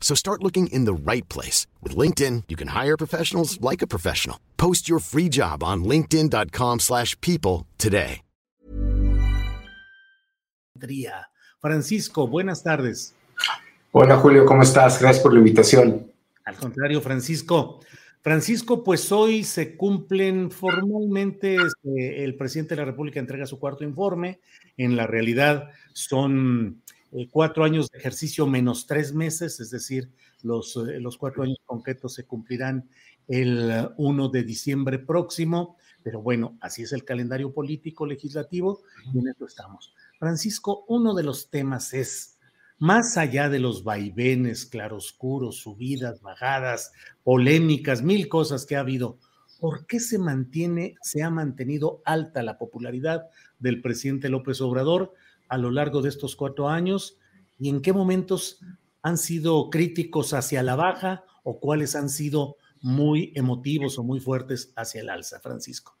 So start looking in the right place. With LinkedIn, you can hire professionals like a professional. Post your free job on linkedin.com slash people today. Francisco, buenas tardes. Hola Julio, ¿cómo estás? Gracias por la invitación. Al contrario, Francisco. Francisco, pues hoy se cumplen formalmente, este, el presidente de la República entrega su cuarto informe. En la realidad son eh, cuatro años de ejercicio menos tres meses, es decir, los, eh, los cuatro años concretos se cumplirán el 1 de diciembre próximo, pero bueno, así es el calendario político legislativo y en esto estamos. Francisco, uno de los temas es, más allá de los vaivenes, claroscuros, subidas, bajadas, polémicas, mil cosas que ha habido, ¿por qué se mantiene, se ha mantenido alta la popularidad del presidente López Obrador a lo largo de estos cuatro años? ¿Y en qué momentos han sido críticos hacia la baja o cuáles han sido muy emotivos o muy fuertes hacia el alza, Francisco?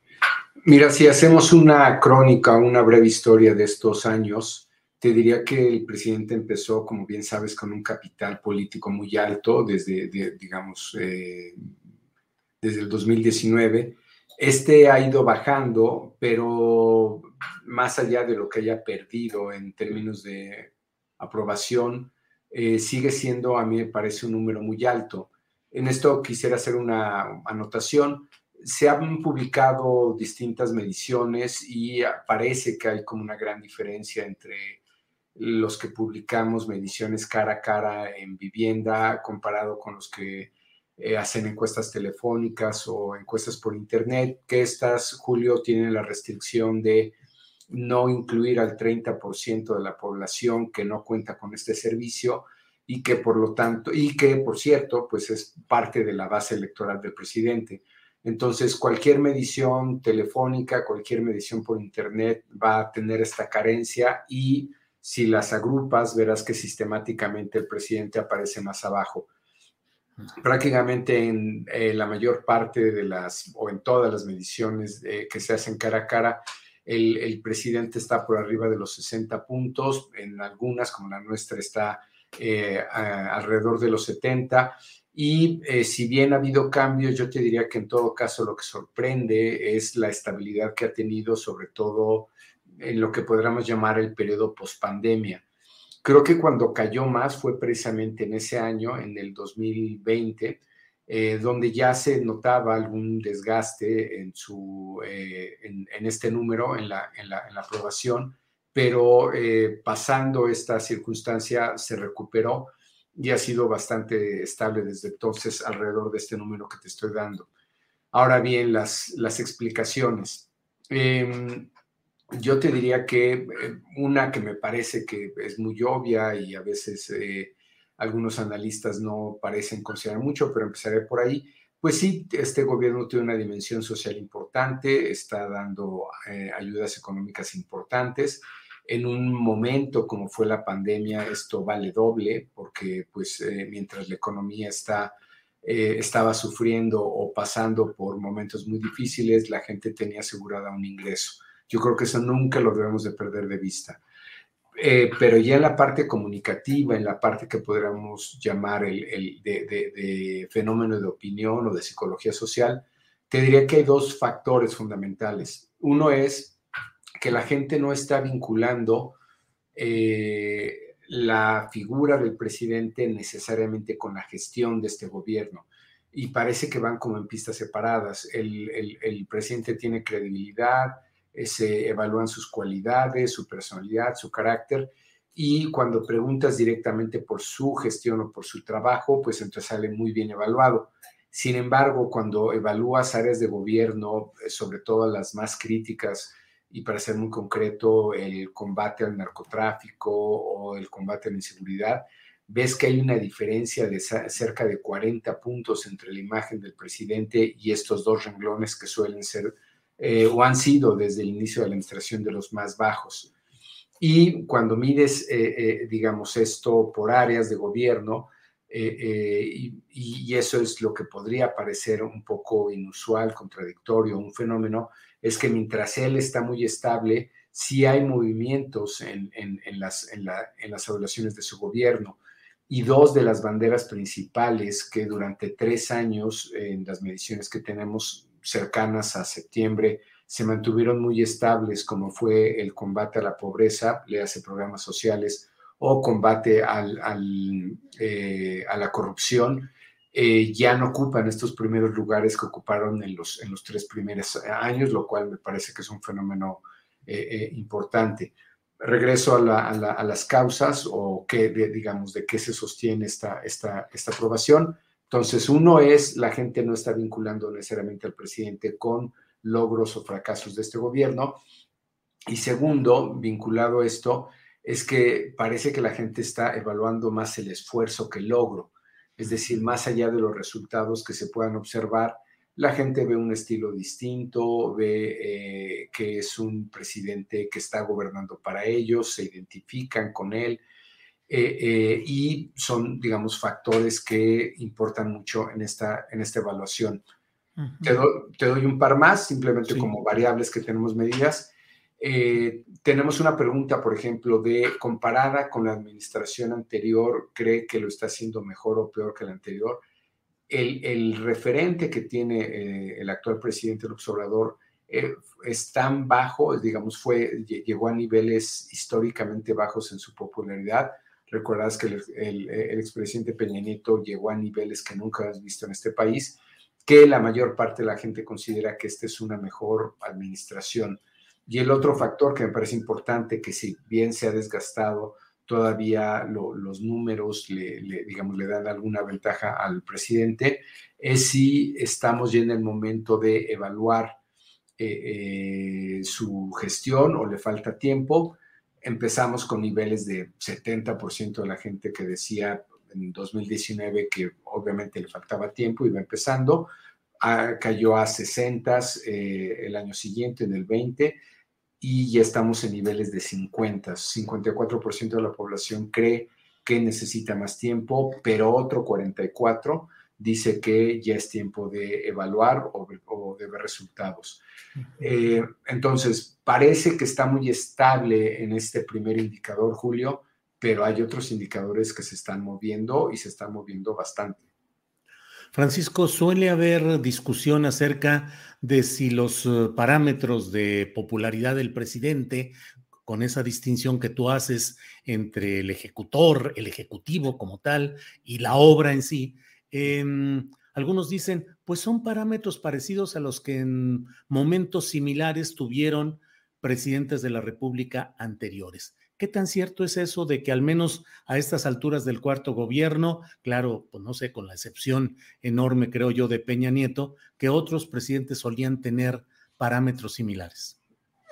Mira, si hacemos una crónica, una breve historia de estos años, te diría que el presidente empezó, como bien sabes, con un capital político muy alto desde, digamos, eh, desde el 2019. Este ha ido bajando, pero más allá de lo que haya perdido en términos de aprobación, eh, sigue siendo, a mí me parece, un número muy alto. En esto quisiera hacer una anotación. Se han publicado distintas mediciones y parece que hay como una gran diferencia entre los que publicamos mediciones cara a cara en vivienda comparado con los que eh, hacen encuestas telefónicas o encuestas por internet, que estas, Julio, tienen la restricción de no incluir al 30% de la población que no cuenta con este servicio y que por lo tanto, y que por cierto, pues es parte de la base electoral del presidente. Entonces, cualquier medición telefónica, cualquier medición por internet va a tener esta carencia y si las agrupas, verás que sistemáticamente el presidente aparece más abajo. Prácticamente en eh, la mayor parte de las, o en todas las mediciones eh, que se hacen cara a cara, el, presidente está por arriba de los 60 puntos, en algunas, como la nuestra, está eh, alrededor de los 70. Y si bien ha habido cambios, yo te diría que en todo caso lo que sorprende es la estabilidad que ha tenido, sobre todo en lo que podríamos llamar el periodo pospandemia. Creo que cuando cayó más fue precisamente en ese año, en el 2020, eh, donde ya se notaba algún desgaste en, su, eh, en, este número, en la, en la, en la aprobación, pero eh, pasando esta circunstancia se recuperó y ha sido bastante estable desde entonces alrededor de este número que te estoy dando. Ahora bien, las, las explicaciones. Em, yo te diría que una que me parece que es muy obvia y a veces algunos analistas no parecen considerar mucho, pero empezaré por ahí. Pues sí, este gobierno tiene una dimensión social importante, está dando eh, ayudas económicas importantes. En un momento como fue la pandemia, esto vale doble, porque pues eh, mientras la economía está, eh, estaba sufriendo o pasando por momentos muy difíciles, la gente tenía asegurada un ingreso. Yo creo que eso nunca lo debemos de perder de vista. Eh, pero ya en la parte comunicativa, en la parte que podríamos llamar el, de, fenómeno de opinión o de psicología social, te diría que hay dos factores fundamentales. Uno es que la gente no está vinculando eh, la figura del presidente necesariamente con la gestión de este gobierno. Y parece que van como en pistas separadas. el presidente tiene credibilidad, se evalúan sus cualidades, su personalidad, su carácter, y cuando preguntas directamente por su gestión o por su trabajo, pues entonces sale muy bien evaluado. Sin embargo, cuando evalúas áreas de gobierno, eh, sobre todo las más críticas, y para ser muy concreto, el combate al narcotráfico o el combate a la inseguridad, ves que hay una diferencia de cerca de 40 puntos entre la imagen del presidente y estos dos renglones que suelen ser eh, o han sido desde el inicio de la administración de los más bajos. Y cuando mides, eh, eh, digamos, esto por áreas de gobierno, y, eso es lo que podría parecer un poco inusual, contradictorio, un fenómeno, es que mientras él está muy estable, sí hay movimientos en, las, en las evaluaciones de su gobierno. Y dos de las banderas principales que durante tres años, en las mediciones que tenemos, cercanas a septiembre se mantuvieron muy estables, como fue el combate a la pobreza, le hace programas sociales, o combate eh, a la corrupción, eh, ya no ocupan estos primeros lugares que ocuparon en los, en los tres primeros años, lo cual me parece que es un fenómeno eh, importante. Regreso a, a, las causas o qué, digamos, de qué se sostiene esta, esta, esta aprobación. Entonces, uno es, la gente no está vinculando necesariamente al presidente con logros o fracasos de este gobierno. Y segundo, vinculado esto, es que parece que la gente está evaluando más el esfuerzo que el logro. Es decir, más allá de los resultados que se puedan observar, la gente ve un estilo distinto, ve eh, que es un presidente que está gobernando para ellos, se identifican con él, eh, eh, y son, digamos, factores que importan mucho en esta, en esta evaluación. te, doy un par más, simplemente como variables que tenemos medidas. Eh, tenemos una pregunta, por ejemplo, de comparada con la administración anterior, ¿cree que lo está haciendo mejor o peor que la anterior? El, el referente que tiene el actual presidente López Obrador es tan bajo, digamos, fue, llegó a niveles históricamente bajos en su popularidad, Recuerdas que el, expresidente Peña Nieto llegó a niveles que nunca has visto en este país, que la mayor parte de la gente considera que esta es una mejor administración. Y el otro factor que me parece importante, que si bien se ha desgastado, todavía los números le, digamos, le dan alguna ventaja al presidente, es si estamos ya en el momento de evaluar eh, eh, su gestión o le falta tiempo empezamos con niveles de 70% de la gente que decía en 2019 que obviamente le faltaba tiempo, iba empezando, cayó a 60 eh, el año siguiente, en el 20, y ya estamos en niveles de 50. 54% de la población cree que necesita más tiempo, pero otro 44% dice que ya es tiempo de evaluar o, de ver resultados. Eh, entonces, parece que está muy estable en este primer indicador, Julio, pero hay otros indicadores que se están moviendo y se están moviendo bastante. Francisco, suele haber discusión acerca de si los eh, parámetros de popularidad del presidente, con esa distinción que tú haces entre el ejecutor, el ejecutivo como tal, y la obra en sí, Em, algunos dicen, pues son parámetros parecidos a los que en momentos similares tuvieron presidentes de la República anteriores. ¿Qué tan cierto es eso de que al menos a estas alturas del cuarto gobierno, claro, pues no sé, con la excepción enorme, creo yo, de Peña Nieto, que otros presidentes solían tener parámetros similares?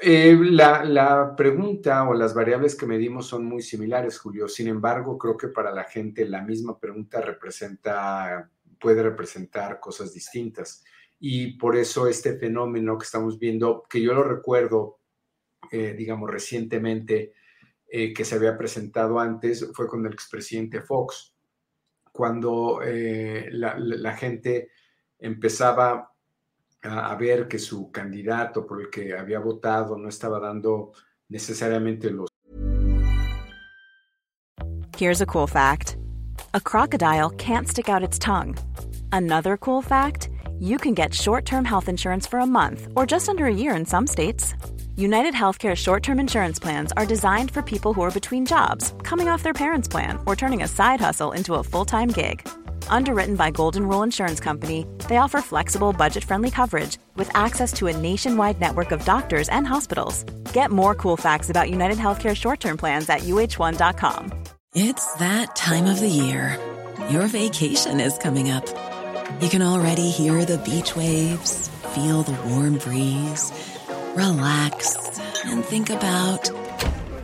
Eh, la, la, pregunta o las variables que medimos son muy similares, Julio. Sin embargo, creo que para la gente la misma pregunta representa, puede representar cosas distintas. Y por eso este fenómeno que estamos viendo, que yo lo recuerdo, eh, digamos, recientemente, eh, que se había presentado antes, fue con el expresidente Fox, cuando la, la gente empezaba a, ver que su candidato por el que había votado no estaba dando necesariamente los. Here's a cool fact: a crocodile can't stick out its tongue. Another cool fact: you can get short-term health insurance for a month or just under a year in some states. United Healthcare short term insurance plans are designed for people who are between jobs, coming off their parents' plan, or turning a side hustle into a full time gig. Underwritten by Golden Rule Insurance Company, they offer flexible, budget friendly coverage with access to a nationwide network of doctors and hospitals. Get more cool facts about United Healthcare short term plans at uh1.com. It's that time of the year. Your vacation is coming up. You can already hear the beach waves, feel the warm breeze relax, and think about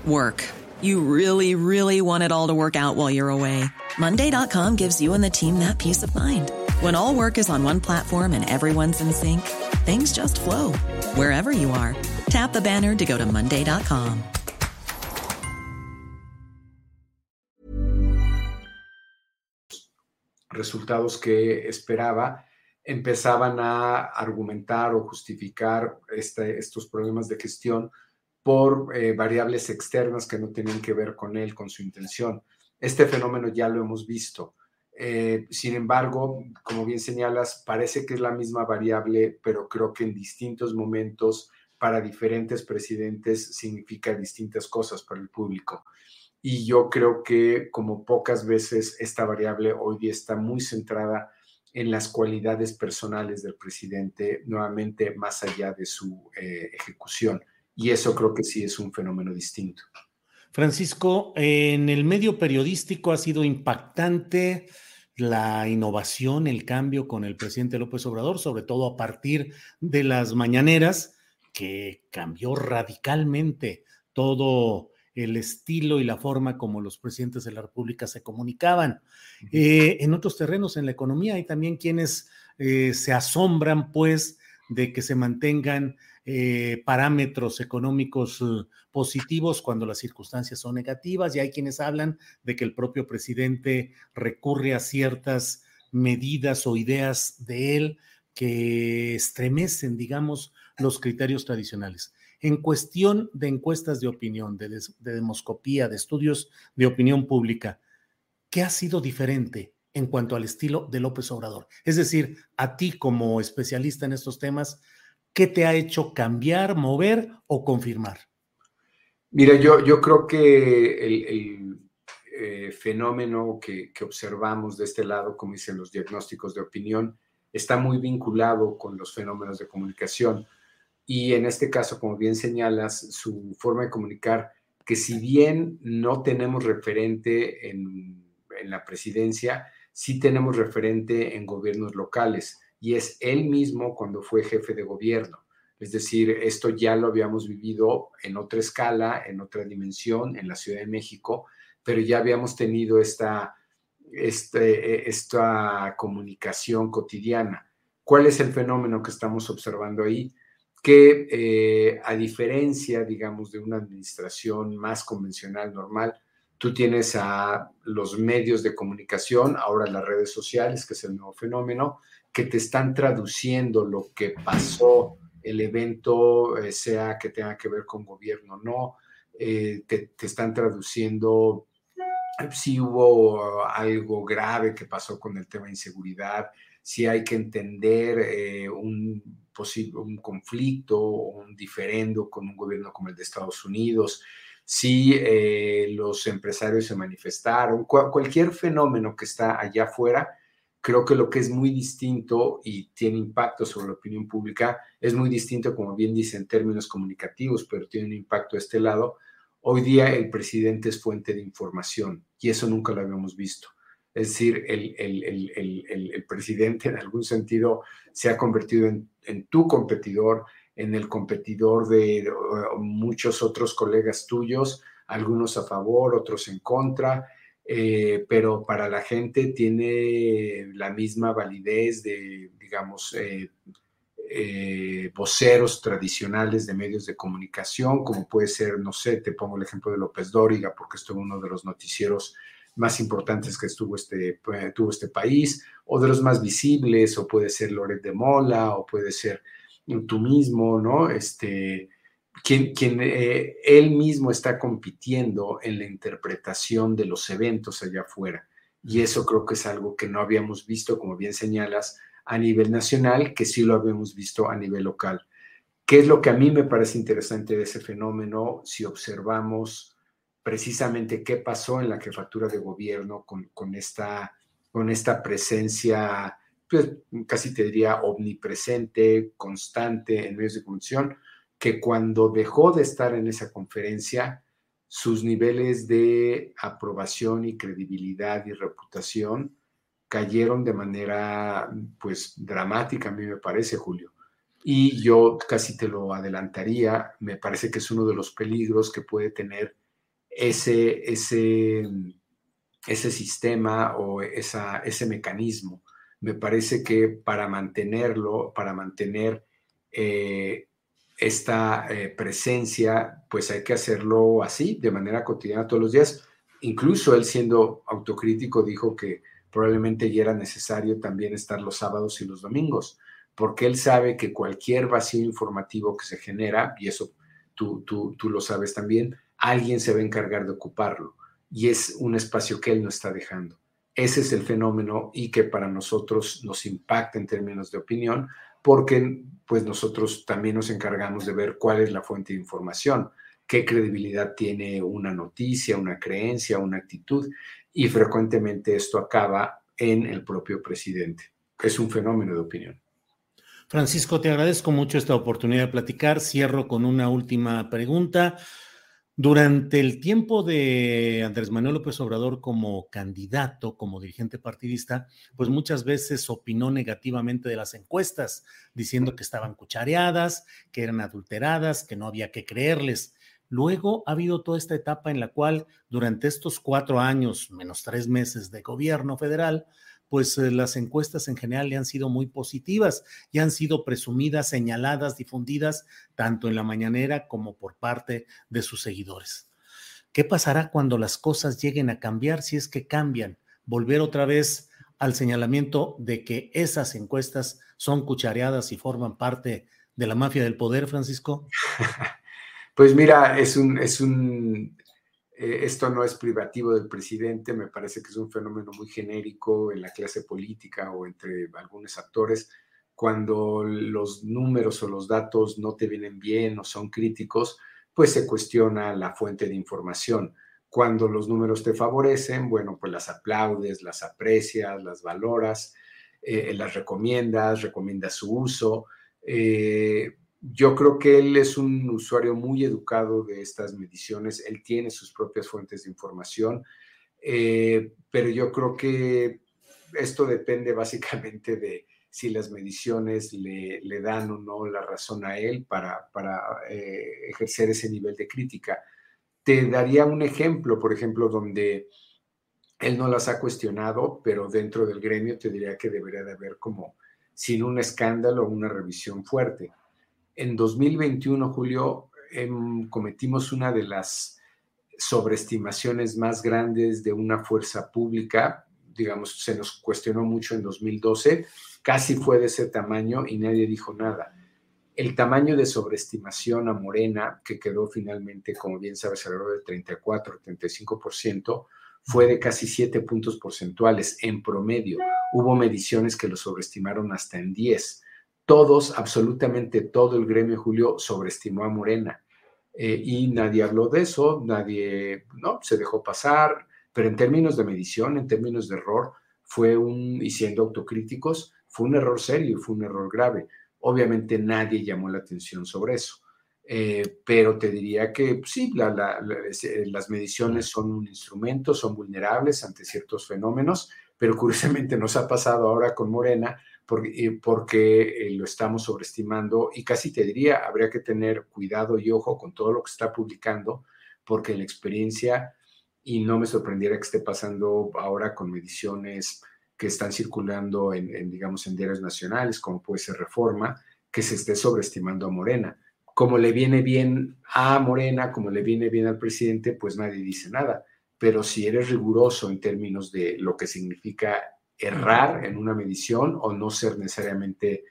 work. You really, really want it all to work out while you're away. Monday.com gives you and the team that peace of mind. When all work is on one platform and everyone's in sync, things just flow wherever you are. Tap the banner to go to Monday.com. Resultados que esperaba empezaban a argumentar o justificar este, estos problemas de gestión por eh, variables externas que no tenían que ver con él, con su intención. Este fenómeno ya lo hemos visto. Eh, sin embargo, como bien señalas, parece que es la misma variable, pero creo que en distintos momentos para diferentes presidentes significa distintas cosas para el público. Y yo creo que como pocas veces esta variable hoy día está muy centrada en las cualidades personales del presidente, nuevamente más allá de su eh, ejecución. Y eso creo que sí es un fenómeno distinto. Francisco, en el medio periodístico ha sido impactante la innovación, el cambio con el presidente López Obrador, sobre todo a partir de las mañaneras, que cambió radicalmente todo el estilo y la forma como los presidentes de la República se comunicaban. Eh, en otros terrenos, en la economía, hay también quienes eh, se asombran, pues, de que se mantengan eh, parámetros económicos positivos cuando las circunstancias son negativas, y hay quienes hablan de que el propio presidente recurre a ciertas medidas o ideas de él que estremecen, digamos, los criterios tradicionales. En cuestión de encuestas de opinión, de, demoscopía, de estudios de opinión pública, ¿qué ha sido diferente en cuanto al estilo de López Obrador? Es decir, a ti como especialista en estos temas, ¿qué te ha hecho cambiar, mover o confirmar? Mira, yo, yo creo que el, eh, fenómeno que, observamos de este lado, como dicen los diagnósticos de opinión, está muy vinculado con los fenómenos de comunicación. Y en este caso, como bien señalas, su forma de comunicar, que si bien no tenemos referente en, la presidencia, sí tenemos referente en gobiernos locales. Y es él mismo cuando fue jefe de gobierno. Es decir, esto ya lo habíamos vivido en otra escala, en otra dimensión, en la Ciudad de México, pero ya habíamos tenido esta, este, esta comunicación cotidiana. ¿Cuál es el fenómeno que estamos observando ahí? que eh, a diferencia, digamos, de una administración más convencional, normal, tú tienes a los medios de comunicación, ahora las redes sociales, que es el nuevo fenómeno, que te están traduciendo lo que pasó, el evento, eh, sea que tenga que ver con gobierno o no, eh, te, te, están traduciendo si hubo algo grave que pasó con el tema de inseguridad, si hay que entender un un conflicto o un diferendo con un gobierno como el de Estados Unidos, si eh, los empresarios se manifestaron, cualquier fenómeno que está allá afuera, creo que lo que es muy distinto y tiene impacto sobre la opinión pública es muy distinto, como bien dice, en términos comunicativos, pero tiene un impacto a este lado. Hoy día el presidente es fuente de información y eso nunca lo habíamos visto. Es decir, el, el, presidente en algún sentido se ha convertido en, tu competidor, en el competidor de muchos otros colegas tuyos, algunos a favor, otros en contra, eh, pero para la gente tiene la misma validez de, digamos, eh, eh, voceros tradicionales de medios de comunicación, como puede ser, no sé, te pongo el ejemplo de López Dóriga, porque estuvo uno de los noticieros más importantes que estuvo este, tuvo este país, o de los más visibles, o puede ser Loret de Mola, o puede ser tú mismo, ¿no? Este, quien, quien eh, él mismo está compitiendo en la interpretación de los eventos allá afuera. Y eso creo que es algo que no habíamos visto, como bien señalas, a nivel nacional, que sí lo habíamos visto a nivel local. ¿Qué es lo que a mí me parece interesante de ese fenómeno si observamos precisamente qué pasó en la jefatura de gobierno con, con, esta, con esta presencia, pues, casi te diría omnipresente, constante en medios de comunicación, que cuando dejó de estar en esa conferencia, sus niveles de aprobación y credibilidad y reputación cayeron de manera pues dramática, a mí me parece, Julio. Y yo casi te lo adelantaría, me parece que es uno de los peligros que puede tener ese, ese, ese sistema o ese mecanismo. Me parece que para mantenerlo, para mantener eh, esta eh, presencia, pues hay que hacerlo así, de manera cotidiana todos los días. Incluso él siendo autocrítico dijo que probablemente ya era necesario también estar los sábados y los domingos porque él sabe que cualquier vacío informativo que se genera, y eso tú, tú, tú lo sabes también, alguien se va a encargar de ocuparlo y es un espacio que él no está dejando. Ese es el fenómeno y que para nosotros nos impacta en términos de opinión, porque pues nosotros también nos encargamos de ver cuál es la fuente de información, qué credibilidad tiene una noticia, una creencia, una actitud, y frecuentemente esto acaba en el propio presidente. Es un fenómeno de opinión. Francisco, te agradezco mucho esta oportunidad de platicar. Cierro con una última pregunta. Durante el tiempo de Andrés Manuel López Obrador como candidato, como dirigente partidista, pues muchas veces opinó negativamente de las encuestas, diciendo que estaban cuchareadas, que eran adulteradas, que no había que creerles. Luego ha habido toda esta etapa en la cual durante estos cuatro años, menos tres meses de gobierno federal, pues eh, las encuestas en general le han sido muy positivas y han sido presumidas, señaladas, difundidas, tanto en la mañanera como por parte de sus seguidores. ¿Qué pasará cuando las cosas lleguen a cambiar si es que cambian? Volver otra vez al señalamiento de que esas encuestas son cuchareadas y forman parte de la mafia del poder, Francisco? Pues mira, es un, es un eh, esto no es privativo del presidente, me parece que es un fenómeno muy genérico en la clase política o entre algunos actores. Cuando los números o los datos no te vienen bien o son críticos, pues se cuestiona la fuente de información. Cuando los números te favorecen, bueno, pues las aplaudes, las aprecias, las valoras, eh, las recomiendas, recomiendas su uso. Eh, yo creo que él es un usuario muy educado de estas mediciones, él tiene sus propias fuentes de información, eh, pero yo creo que esto depende básicamente de si las mediciones le, dan o no la razón a él para, para eh, ejercer ese nivel de crítica. Te daría un ejemplo, por ejemplo, donde él no las ha cuestionado, pero dentro del gremio te diría que debería de haber como sin un escándalo una revisión fuerte en 2021, Julio, em, cometimos una de las sobreestimaciones más grandes de una fuerza pública. Digamos, se nos cuestionó mucho en 2012, casi fue de ese tamaño y nadie dijo nada. El tamaño de sobreestimación a Morena, que quedó finalmente, como bien sabes, alrededor del 34-35%, fue de casi 7 puntos porcentuales en promedio. Hubo mediciones que lo sobreestimaron hasta en 10 todos, absolutamente todo el gremio, Julio, sobreestimó a Morena. Eh, y nadie habló de eso, nadie, no, se dejó pasar, pero en términos de medición, en términos de error, fue un, y siendo autocríticos, fue un error serio, fue un error grave. Obviamente nadie llamó la atención sobre eso, eh, pero te diría que sí, eh, las mediciones son un instrumento, son vulnerables ante ciertos fenómenos, pero curiosamente nos ha pasado ahora con Morena, porque, eh, lo estamos sobreestimando y casi te diría, habría que tener cuidado y ojo con todo lo que está publicando, porque la experiencia, y no me sorprendiera que esté pasando ahora con mediciones que están circulando en, digamos, en diarios nacionales, como puede ser Reforma, que se esté sobreestimando a Morena. Como le viene bien a Morena, como le viene bien al presidente, pues nadie dice nada. pero si eres riguroso en términos de lo que significa errar en una medición o no ser necesariamente,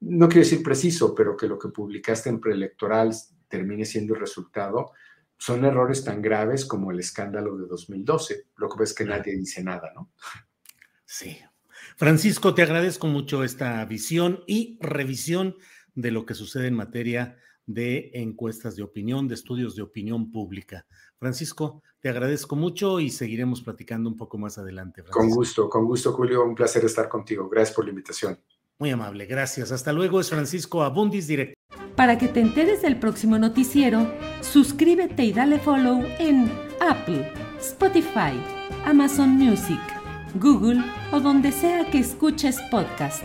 no quiero decir preciso, pero que lo que publicaste en preelectoral termine siendo el resultado, son errores tan graves como el escándalo de 2012. Lo que ves es que nadie dice nada, ¿no? Sí. Francisco, te agradezco mucho esta visión y revisión de lo que sucede en materia de encuestas de opinión, de estudios de opinión pública. Francisco, te agradezco mucho y seguiremos platicando un poco más adelante. Con gusto, con gusto, Julio. Un placer estar contigo. Gracias por la invitación. Muy amable, gracias. Hasta luego. Es Francisco Abundis, directo. Para que te enteres del próximo noticiero, suscríbete y dale follow en Apple, Spotify, Amazon Music, Google o donde sea que escuches podcast